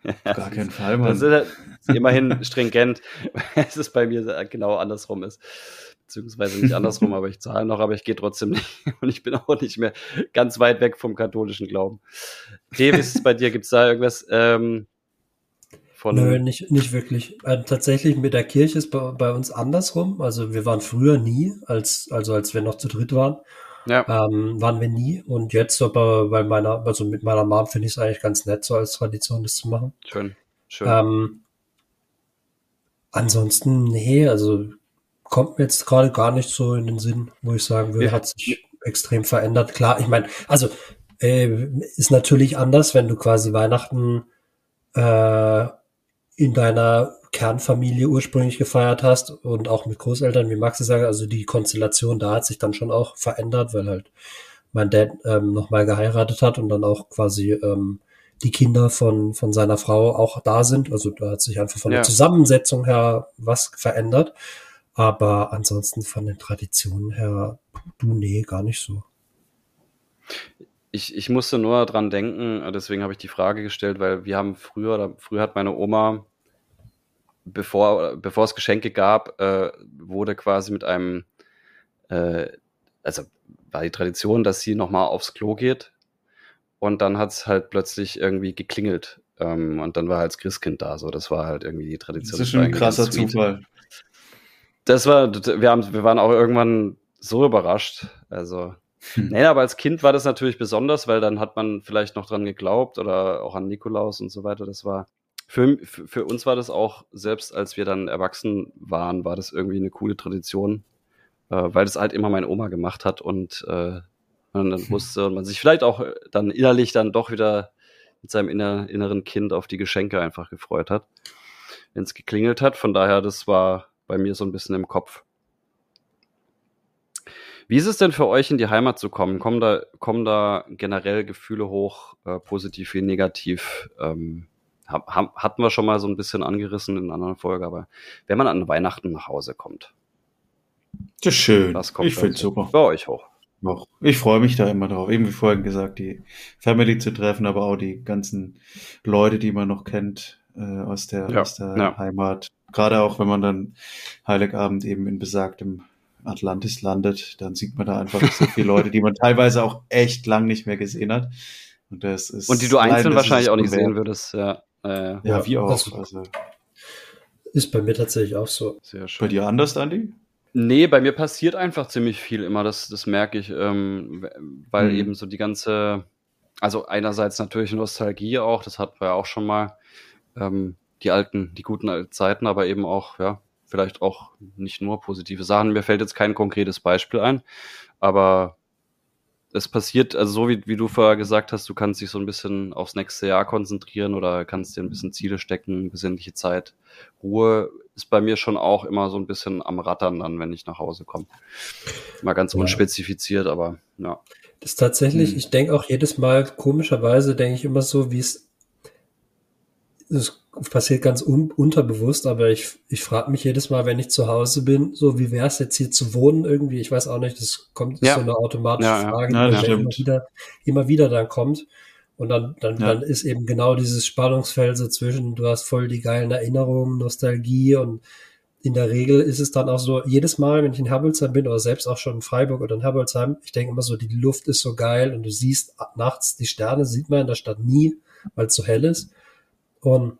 auf gar keinen Fall, Mann. Das ist immerhin stringent, es ist bei mir genau andersrum ist. Beziehungsweise nicht andersrum, aber ich zahle noch, aber ich gehe trotzdem nicht. Und ich bin auch nicht mehr ganz weit weg vom katholischen Glauben. Dave, ist es bei dir? Gibt es da irgendwas ähm, von. Nö, nicht, nicht wirklich. Äh, tatsächlich mit der Kirche ist bei, bei uns andersrum. Also wir waren früher nie, als, also als wir noch zu dritt waren, Ja, ähm, waren wir nie. Und jetzt aber bei meiner, also mit meiner Mom finde ich es eigentlich ganz nett, so als Tradition das zu machen. schön. Schön. Ähm, ansonsten, nee, also kommt mir jetzt gerade gar nicht so in den Sinn, wo ich sagen würde, Ja. hat sich extrem verändert. Klar, ich meine, also äh, ist natürlich anders, wenn du quasi Weihnachten äh, in deiner Kernfamilie ursprünglich gefeiert hast und auch mit Großeltern, wie Max es sagt, also die Konstellation da hat sich dann schon auch verändert, weil halt mein Dad ähm, nochmal geheiratet hat und dann auch quasi ähm, die Kinder von, von seiner Frau auch da sind. Also da hat sich einfach von Ja. der Zusammensetzung her was verändert. Aber ansonsten von den Traditionen her, du, nee, gar nicht so. Ich, ich musste nur dran denken, deswegen habe ich die Frage gestellt, weil wir haben früher, oder früher hat meine Oma, bevor, bevor es Geschenke gab, äh, wurde quasi mit einem, äh, also war die Tradition, dass sie nochmal aufs Klo geht und dann hat es halt plötzlich irgendwie geklingelt ähm, und dann war halt das Christkind da, so das war halt irgendwie die Tradition. Das ist schon ein krasser sweet. Zufall. Das war, wir, haben, wir waren auch irgendwann so überrascht. Also, Hm. nee, aber als Kind war das natürlich besonders, weil dann hat man vielleicht noch dran geglaubt oder auch an Nikolaus und so weiter. Das war, für, für, uns war das auch, selbst als wir dann erwachsen waren, war das irgendwie eine coole Tradition, äh, weil das halt immer meine Oma gemacht hat und äh, man dann wusste und man sich vielleicht auch dann innerlich dann doch wieder mit seinem inner, inneren Kind auf die Geschenke einfach gefreut hat, wenn es geklingelt hat. Von daher, das war bei mir so ein bisschen im Kopf. Wie ist es denn für euch, in die Heimat zu kommen? Kommen da, kommen da generell Gefühle hoch, äh, positiv wie negativ? Ähm, hab, hab, hatten wir schon mal so ein bisschen angerissen in einer anderen Folge, aber wenn man an Weihnachten nach Hause kommt, Das ist schön. was kommt ich finde so super. bei euch hoch? Doch. Ich freue mich da immer drauf. Eben wie vorhin gesagt, die Family zu treffen, aber auch die ganzen Leute, die man noch kennt äh, aus der, Ja, aus der ja. Heimat. Gerade auch, wenn man dann Heiligabend eben in besagtem Atlantis landet, dann sieht man da einfach so viele Leute, die man teilweise auch echt lang nicht mehr gesehen hat. Und das ist Und die du einzeln wahrscheinlich auch nicht sehen würdest. Ja, äh, Ja, wie auch. Also, Ist bei mir tatsächlich auch so. sehr schön. bei dir anders, Andi? Nee, bei mir passiert einfach ziemlich viel immer, das, das merke ich, ähm, weil Mhm. eben so die ganze, also einerseits natürlich Nostalgie auch, das hatten wir ja auch schon mal, ähm, die alten, die guten alten Zeiten, aber eben auch, ja, vielleicht auch nicht nur positive Sachen. Mir fällt jetzt kein konkretes Beispiel ein, aber es passiert, also so wie, wie du vorher gesagt hast, du kannst dich so ein bisschen aufs nächste Jahr konzentrieren oder kannst dir ein bisschen Ziele stecken, besinnliche Zeit. Ruhe ist bei mir schon auch immer so ein bisschen am Rattern dann, wenn ich nach Hause komme. Mal ganz Ja. unspezifiziert, aber ja. Das ist tatsächlich, Hm. ich denke auch jedes Mal, komischerweise denke ich immer so, wie es, es passiert ganz un, unterbewusst, aber ich, ich frage mich jedes Mal, wenn ich zu Hause bin, so wie wäre es jetzt hier zu wohnen irgendwie, ich weiß auch nicht, das kommt Ja. so eine automatische Ja. Frage, Ja, die das immer wieder, immer wieder dann kommt. Und dann, dann, Ja. dann ist eben genau dieses Spannungsfeld so zwischen, du hast voll die geilen Erinnerungen, Nostalgie und in der Regel ist es dann auch so, jedes Mal, wenn ich in Herbolzheim bin oder selbst auch schon in Freiburg oder in Herbolzheim, ich denke immer so, die Luft ist so geil und du siehst nachts die Sterne, sieht man in der Stadt nie, weil es so hell ist. Und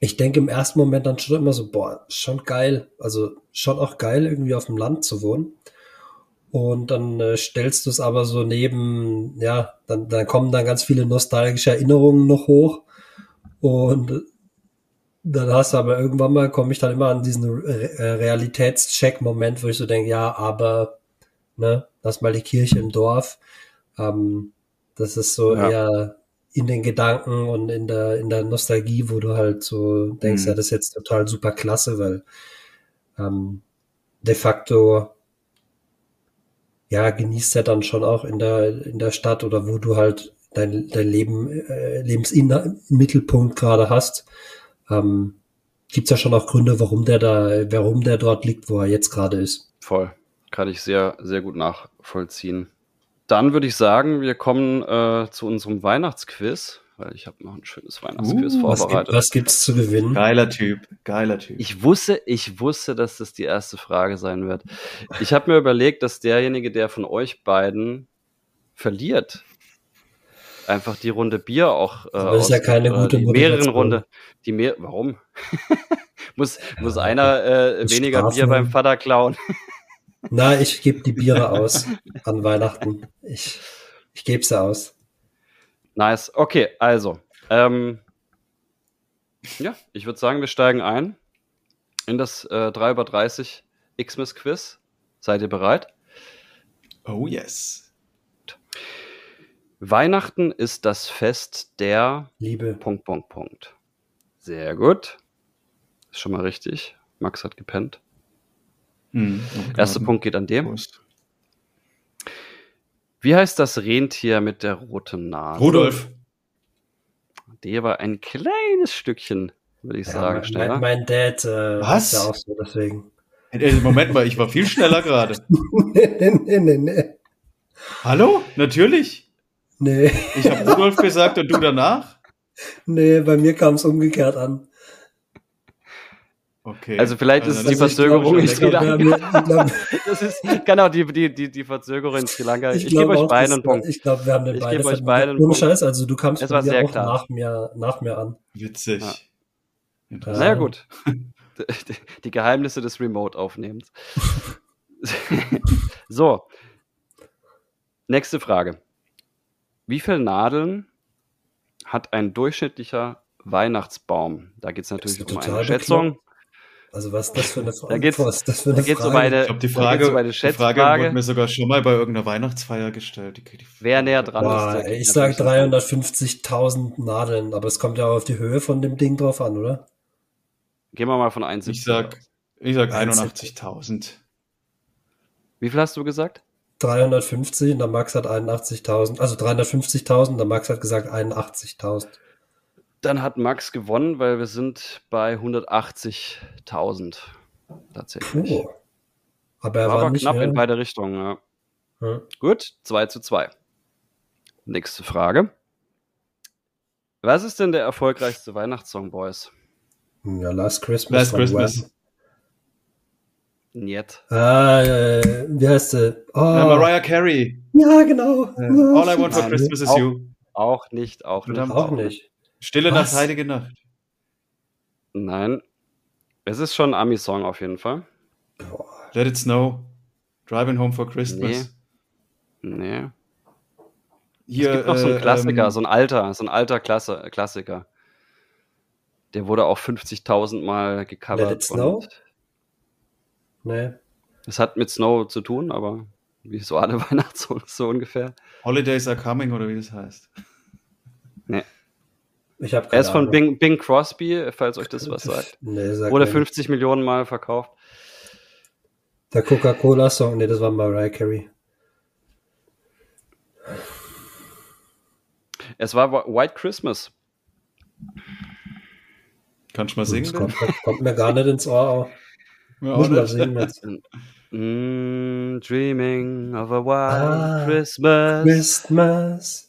ich denke im ersten Moment dann schon immer so, boah, schon geil. Also schon auch geil, irgendwie auf dem Land zu wohnen. Und dann äh, stellst du es aber so neben, ja, dann, dann kommen dann ganz viele nostalgische Erinnerungen noch hoch. Und dann hast du aber irgendwann mal, komme ich dann immer an diesen Re äh, Realitätscheck-Moment, wo ich so denke, ja, aber, ne, lass mal die Kirche im Dorf. Ähm, das ist so Ja. eher in den Gedanken und in der, in der Nostalgie, wo du halt so denkst, Mhm. ja, das ist jetzt total super klasse, weil ähm, de facto ja, genießt ja dann schon auch in der, in der Stadt oder wo du halt dein, dein Leben, äh, Lebensmittelpunkt gerade hast. Ähm, gibt's ja schon auch Gründe, warum der da, warum der dort liegt, wo er jetzt gerade ist. Voll. Kann ich sehr, sehr gut nachvollziehen. Dann würde ich sagen, wir kommen äh, zu unserem Weihnachtsquiz, weil ich habe noch ein schönes Weihnachtsquiz Uh, Was, gibt, vorbereitet. was gibt's zu gewinnen? Geiler Typ, geiler Typ. Ich wusste, ich wusste, dass das die erste Frage sein wird. Ich habe mir überlegt, dass derjenige, der von euch beiden verliert, einfach die Runde Bier auch äh, das ist ja keine oder gute die Motivation. mehreren Runde, die mehr, warum? muss muss einer äh, weniger Bier Strafen. beim Vater klauen? Na, ich gebe die Biere aus an Weihnachten. Ich, ich gebe sie aus. Nice. Okay, also. Ähm, ja, ich würde sagen, wir steigen ein in das äh, 3 über 30 Xmas Quiz. Seid ihr bereit? Oh yes. Weihnachten ist das Fest der Liebe. Punkt, Punkt, Punkt. Sehr gut. Ist schon mal richtig. Max hat gepennt. Hm, Erster Punkt geht an dem. Prost. Wie heißt das Rentier mit der roten Nase? Rudolf. Der war ein kleines Stückchen, würde ich Ja, sagen, mein, schneller. mein, Dad äh, Was? ist ja auch so, deswegen. Äh, Moment mal, ich war viel schneller gerade. nee, nee, nee, nee. Hallo? Natürlich. Nee, Ich habe Rudolf gesagt und du danach? nee, bei mir kam es umgekehrt an. Okay. Also vielleicht ist es die das Verzögerung in Sri Lanka. Das ist genau die, die, die, die Verzögerung in Sri Lanka. Ich, ich gebe euch beiden das- einen Punkt. Ich glaube, wir haben den Ich beide gebe euch beiden einen Punkt. Scheiß, also du kamst bei war mir sehr auch klar. nach mir, nach mir an. Witzig. Ja. Interessant. Naja, gut. Die, Geheimnisse des Remote-Aufnehmens. so. Nächste Frage. Wie viele Nadeln hat ein durchschnittlicher Weihnachtsbaum? Da geht es natürlich um eine Schätzung. Also was ist das für eine Frage? Da geht's- was das für Da eine geht es um Frage? eine, Ich glaube, die da Frage, geht's um eine die Frage wurde mir sogar schon mal bei irgendeiner Weihnachtsfeier gestellt. Die, die, Wer näher dran Boah, ist, ich sage natürlich 350.000 Nadeln, aber es kommt ja auf die Höhe von dem Ding drauf an, oder? Gehen wir mal von 1 Ich sag, ich sag 71. 81.000. Wie viel hast du gesagt? 350 und der Max hat 81.000, also 350.000, der Max hat gesagt 81.000. Dann hat Max gewonnen, weil wir sind bei 180.000 tatsächlich. Puh. Aber er war war, aber nicht knapp mehr. in beide Richtungen. Ja. Hm. Gut, 2 zu 2. Nächste Frage. Was ist denn der erfolgreichste Weihnachtssong, Boys? Ja, Last Christmas. Last Christmas. Wham. Niet. Ah, äh, wie heißt sie? Oh, Äh, Mariah Carey. ja, genau. Äh, All I Want for. Christmas is Auch- You. Auch nicht, auch nicht. Auch nicht. Stille Was? Nacht, heilige Nacht. Nein. Es ist schon ein Ami-Song auf jeden Fall. Let It Snow. Driving Home for Christmas. Nee. Hier, es gibt noch so einen äh, Klassiker, ähm, so ein alter, so ein alter Klasse, Klassiker. Der wurde auch 50.000 Mal gecovert. Let It Snow? Nee. Es hat mit Snow zu tun, aber wie so alle Weihnachtssongs so ungefähr. Holidays are coming oder wie das heißt. Ich habe Er ist von Bing, Bing Crosby, falls euch das was sagt. Nee, sag Wurde mir 50 Millionen Mal verkauft. Der Coca-Cola-Song, nee, das war Mariah Carey. Es war White Christmas. Kannst du mal Das singen? kommt, kommt mir gar nicht ins Ohr. Auch. Ja, Muss mal singen jetzt. Mm, dreaming of a white Ah, Christmas. Christmas.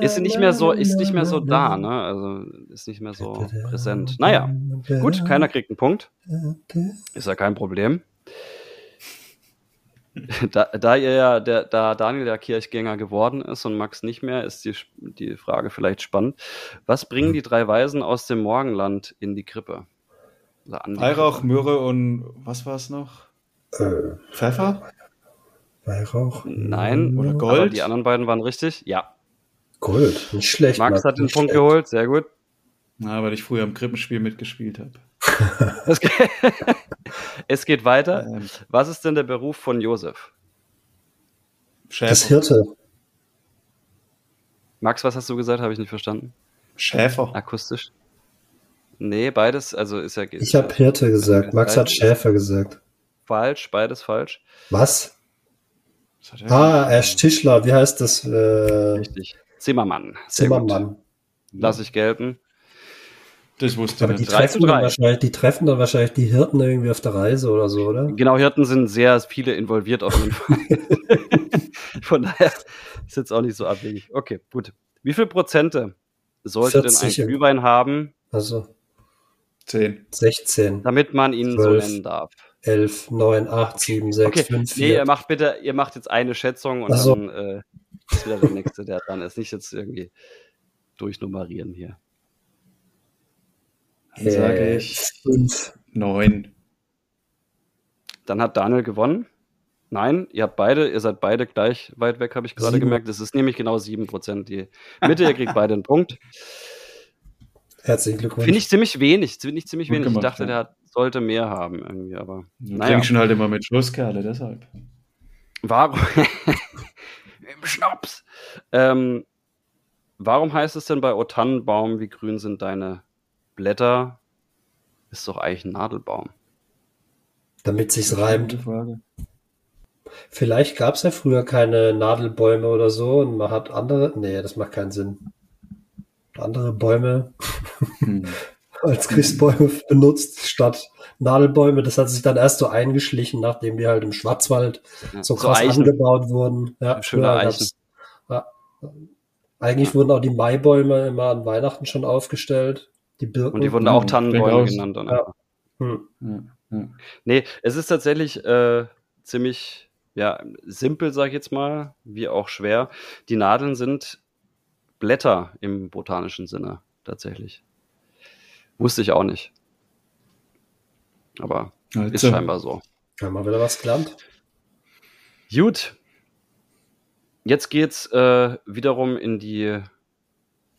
Ist nicht mehr so, ist nicht mehr so da, ne? Also ist nicht mehr so präsent. Naja, gut, keiner kriegt einen Punkt. Ist ja kein Problem. Da, da ihr ja, der, da Daniel der Kirchgänger geworden ist und Max nicht mehr, ist die, die Frage vielleicht spannend. Was bringen die drei Weisen aus dem Morgenland in die Krippe? Weihrauch? Myrrhe und was war es noch? Äh, Pfeffer? Weihrauch? Nein, Oder aber Gold? die anderen beiden waren richtig. Ja. Gold. Nicht schlecht. Max hat den nicht Punkt schlecht. geholt, sehr gut. Na, weil ich früher im Krippenspiel mitgespielt habe. Es geht, es geht weiter. Ähm, Was ist denn der Beruf von Josef? Schäfer. Das Hirte. Max, was hast du gesagt? Habe ich nicht verstanden. Schäfer. Akustisch? Nee, beides, also ist ja Ich habe Hirte gesagt. Max hat Schäfer gesagt. falsch, beides falsch. Was? Ah, er ist Tischler. Wie heißt das? Äh, Richtig. Zimmermann. Sehr. Zimmermann. Lass ich gelten. Das wusste Aber ich die treffen, dann wahrscheinlich, die treffen dann wahrscheinlich die Hirten irgendwie auf der Reise oder so, oder? Genau, Hirten sind sehr viele involviert auf jeden Fall. Von daher ist jetzt auch nicht so abwegig. Okay, gut. Wie viel Prozente sollte denn 40 ein Glühwein haben, Also Zehn. 16, damit man ihn Zwölf. so nennen darf? 11, 9, 8, 7, 6, Okay, 5, nee, ihr 4. macht bitte, ihr macht jetzt eine Schätzung und Ach so. dann äh, ist wieder der nächste, der dran ist. Nicht jetzt irgendwie durchnummerieren hier. Dann sage ich 5. neun. Dann hat Daniel gewonnen. Nein, ihr habt beide, ihr seid beide gleich weit weg, habe ich gerade gemerkt. Das ist nämlich genau 7%. Die Mitte, ihr kriegt beide einen Punkt. Herzlichen Glückwunsch. Finde ich ziemlich wenig. Finde ich ziemlich Gut wenig. Ich gemacht, dachte, ja. der hat, sollte mehr haben irgendwie, aber naja. trinkst schon halt immer mit Schlusskerle, deshalb. Warum? Im Schnaps. Ähm, warum heißt es denn bei O Tannenbaum, wie grün sind deine Blätter? Ist doch eigentlich ein Nadelbaum. Damit sich's reimt. Frage. Vielleicht gab es ja früher keine Nadelbäume oder so und man hat andere. Nee, das macht keinen Sinn. Andere Bäume Hm. als Christbäume benutzt statt Nadelbäume. Das hat sich dann erst so eingeschlichen, nachdem die halt im Schwarzwald Ja, so krass Eichen. angebaut wurden. Ja, Schöne Eichen. Ja. Eigentlich wurden auch die Maibäume immer an Weihnachten schon aufgestellt. Die Birken. Und die wurden auch Hm, Tannenbäume genannt. Ja. Hm. Ja, ja. Nee, es ist tatsächlich äh, ziemlich ja, simpel, sag ich jetzt mal, wie auch schwer. Die Nadeln sind Blätter im botanischen Sinne, tatsächlich. Wusste ich auch nicht. Aber ist Also, scheinbar so. Haben wir wieder was gelernt? Gut. Jetzt geht's äh, wiederum in die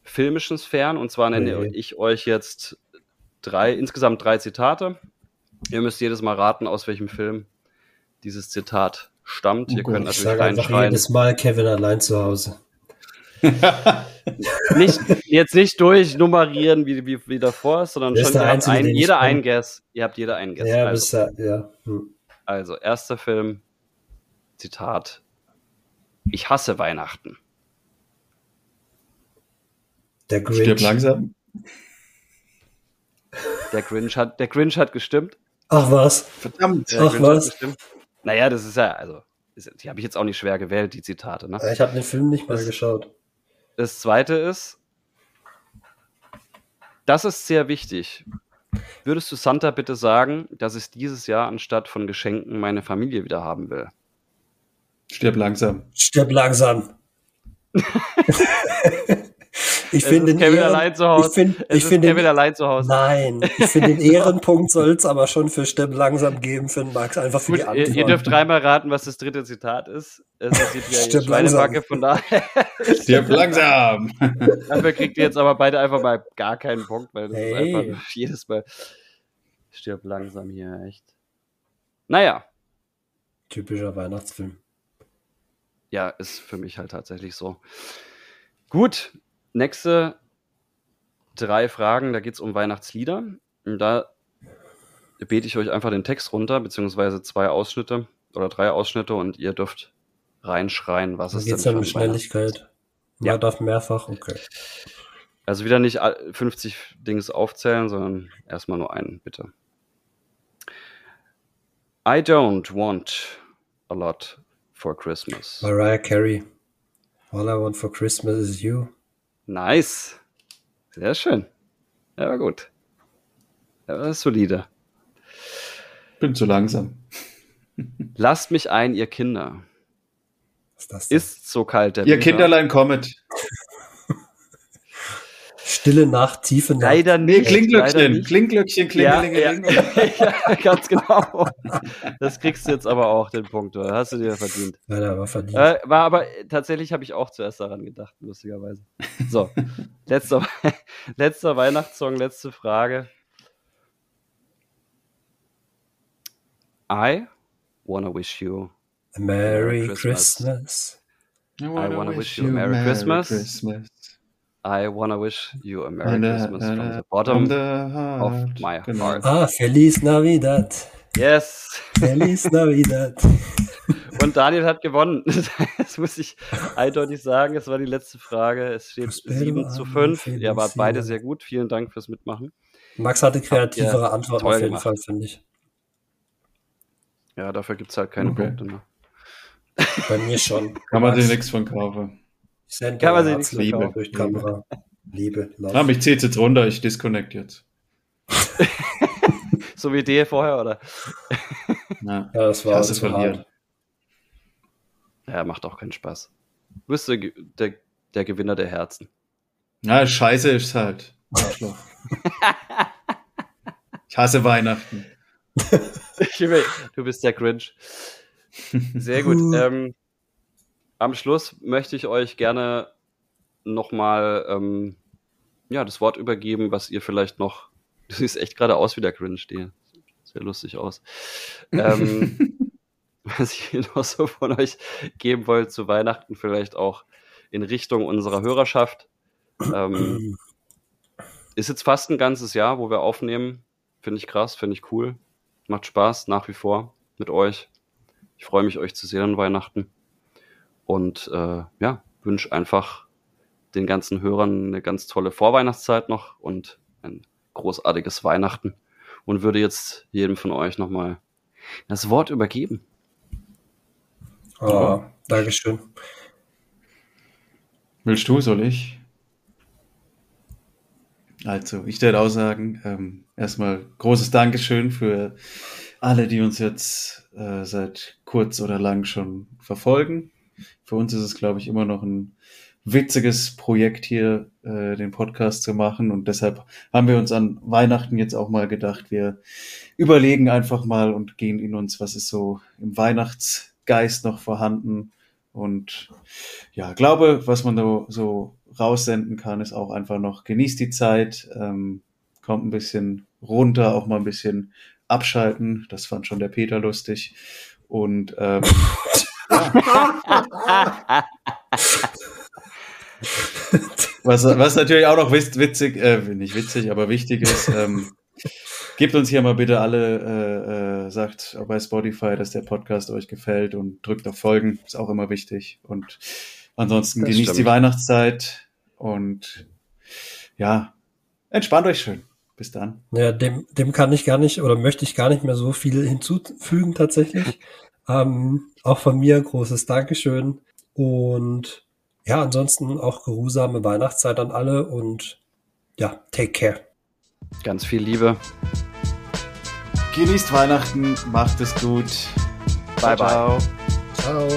filmischen Sphären. Und zwar nenne Nee. ich euch jetzt drei, insgesamt drei Zitate. Ihr müsst jedes Mal raten, aus welchem Film dieses Zitat stammt. Ihr Oh könnt Ich natürlich sage einfach reinschreien. jedes Mal Kevin allein zu Hause. Nicht, jetzt nicht durchnummerieren, wie, wie, wie davor sondern schon der Einzige, ein, jeder ein Guess. Ihr habt jeder einen Guess. Ja, also, bis, ja, ja. Hm. also, erster Film, Zitat. Ich hasse Weihnachten. Der Stirb Grinch. langsam. Der Grinch hat, der Grinch hat gestimmt. Ach was. Verdammt. Der Ach, Grinch was? Hat gestimmt. Naja, das ist ja, also, ist, die habe ich jetzt auch nicht schwer gewählt, die Zitate. Ne? Ich habe den Film nicht mal Das- geschaut. Das zweite ist, das ist sehr wichtig. Würdest du Santa bitte sagen, dass ich dieses Jahr anstatt von Geschenken meine Familie wieder haben will? Stirb langsam. Stirb langsam. ich finde Kevin Ehren, allein zu Hause. Ich finde, Es ich ist finde Kevin den, allein zu Hause. nein, ich finde den Ehrenpunkt soll es aber schon für Stirb langsam geben für den Max, einfach für Gut, die ihr, Antwort. ihr dürft dreimal raten, was das dritte Zitat ist. Es sieht ja Schweinebacke, langsam. von daher. Stirb langsam. Dafür kriegt ihr jetzt aber beide einfach mal gar keinen Punkt, weil das Hey. ist einfach jedes Mal. Stirb langsam hier, echt. Naja, Typischer Weihnachtsfilm. ja, ist für mich halt tatsächlich so. Gut, nächste drei Fragen, da geht es um Weihnachtslieder. Und da bete ich euch einfach den Text runter, beziehungsweise zwei Ausschnitte oder drei Ausschnitte und ihr dürft reinschreien, was es geht es denn um Schnelligkeit. Man Ja. darf mehrfach, okay. Also wieder nicht all- 50 Dings aufzählen, sondern erstmal nur einen, bitte. I don't want a lot for Christmas. Mariah Carey. All I want for Christmas is you. Nice. Sehr schön. Ja, war gut. Ja, das ist solide. Bin zu langsam. Lasst mich ein, ihr Kinder. Was ist das denn? Ist so kalt der Ihr Winter. Kinderlein kommet. Stille Nacht, tiefe Nacht. Leider Nee, nicht. Klingglöckchen, nicht. Klingglöckchen, Ja, Klingelingeling. ja, ja, ganz genau. Das kriegst du jetzt aber auch, den Punkt. oder? Hast du dir verdient. Ja, der war verdient. Äh, war aber tatsächlich habe ich auch zuerst daran gedacht, lustigerweise. So, letzter, letzter Weihnachtssong, letzte Frage. I wanna wish you. Merry Christmas. Christmas. I wanna wish you a Merry Christmas. I wanna wish you a Merry And, uh, Christmas from uh, the bottom from the heart. of my Genau. heart. Ah, Feliz Navidad. Yes. Feliz Navidad. Und Daniel hat gewonnen. Das muss ich eindeutig sagen. Es war die letzte Frage. Es steht Prospero 7 zu anno 5. feliz Ihr wart beide sehr gut. Vielen Dank fürs Mitmachen. Max hatte kreativere ihr Antworten auf jeden gemacht. Fall, finde ich. Ja, dafür gibt es halt keine Okay. Punkte mehr. Bei mir schon. Kann man sich nichts von kaufen. Ich sende Kann man dir sich nichts kaufen. durch Kamera. Liebe, Love. Ah, mich zieht jetzt runter, ich disconnect jetzt. So wie die vorher, oder? Ja. ja, das war zu verlieren. Ja, macht auch keinen Spaß. Du bist der, der, der Gewinner der Herzen. Na, scheiße ist halt. Arschloch. ich hasse Weihnachten. du bist der Grinch. Sehr gut. Ähm, am Schluss möchte ich euch gerne nochmal ähm, ja, das Wort übergeben, was ihr vielleicht noch. Du siehst echt gerade aus wie der Grinch, die. Sehr lustig aus. Ähm, was ich noch so von euch geben wollte zu Weihnachten, vielleicht auch in Richtung unserer Hörerschaft. Ähm, ist jetzt fast ein ganzes Jahr, wo wir aufnehmen. Finde ich krass, finde ich cool. Macht Spaß nach wie vor mit euch. Ich freue mich, euch zu sehen an Weihnachten. Und äh, ja, wünsche einfach den ganzen Hörern eine ganz tolle Vorweihnachtszeit noch und ein großartiges Weihnachten. Und würde jetzt jedem von euch nochmal das Wort übergeben. Oh, Dankeschön. Willst du, soll ich? Also, ich werde auch sagen, ähm, erstmal großes Dankeschön für alle, die uns jetzt äh, seit kurz oder lang schon verfolgen. Für uns ist es, glaube ich, immer noch ein witziges Projekt hier, äh, den Podcast zu machen. Und deshalb haben wir uns an Weihnachten jetzt auch mal gedacht, wir überlegen einfach mal und gehen in uns, was ist so im Weihnachtsgeist noch vorhanden. Und ja, glaube, was man da so raussenden kann, ist auch einfach noch, genießt die Zeit, ähm, kommt ein bisschen runter, auch mal ein bisschen abschalten. Das fand schon der Peter lustig. Und ähm, was, was natürlich auch noch witz- witzig, äh, nicht witzig, aber wichtig ist, ähm, gebt uns hier mal bitte alle, äh, äh, sagt bei Spotify, dass der Podcast euch gefällt und drückt auf Folgen, ist auch immer wichtig. Und ansonsten Das genießt stimmt. die Weihnachtszeit und ja, entspannt euch schön. Bis dann. Ja, dem, dem kann ich gar nicht oder möchte ich gar nicht mehr so viel hinzufügen tatsächlich. Ähm, auch von mir großes Dankeschön und ja, ansonsten auch geruhsame Weihnachtszeit an alle und ja, take care. Ganz viel Liebe. Genießt Weihnachten, macht es gut. Bye, bye. ciao. Ciao.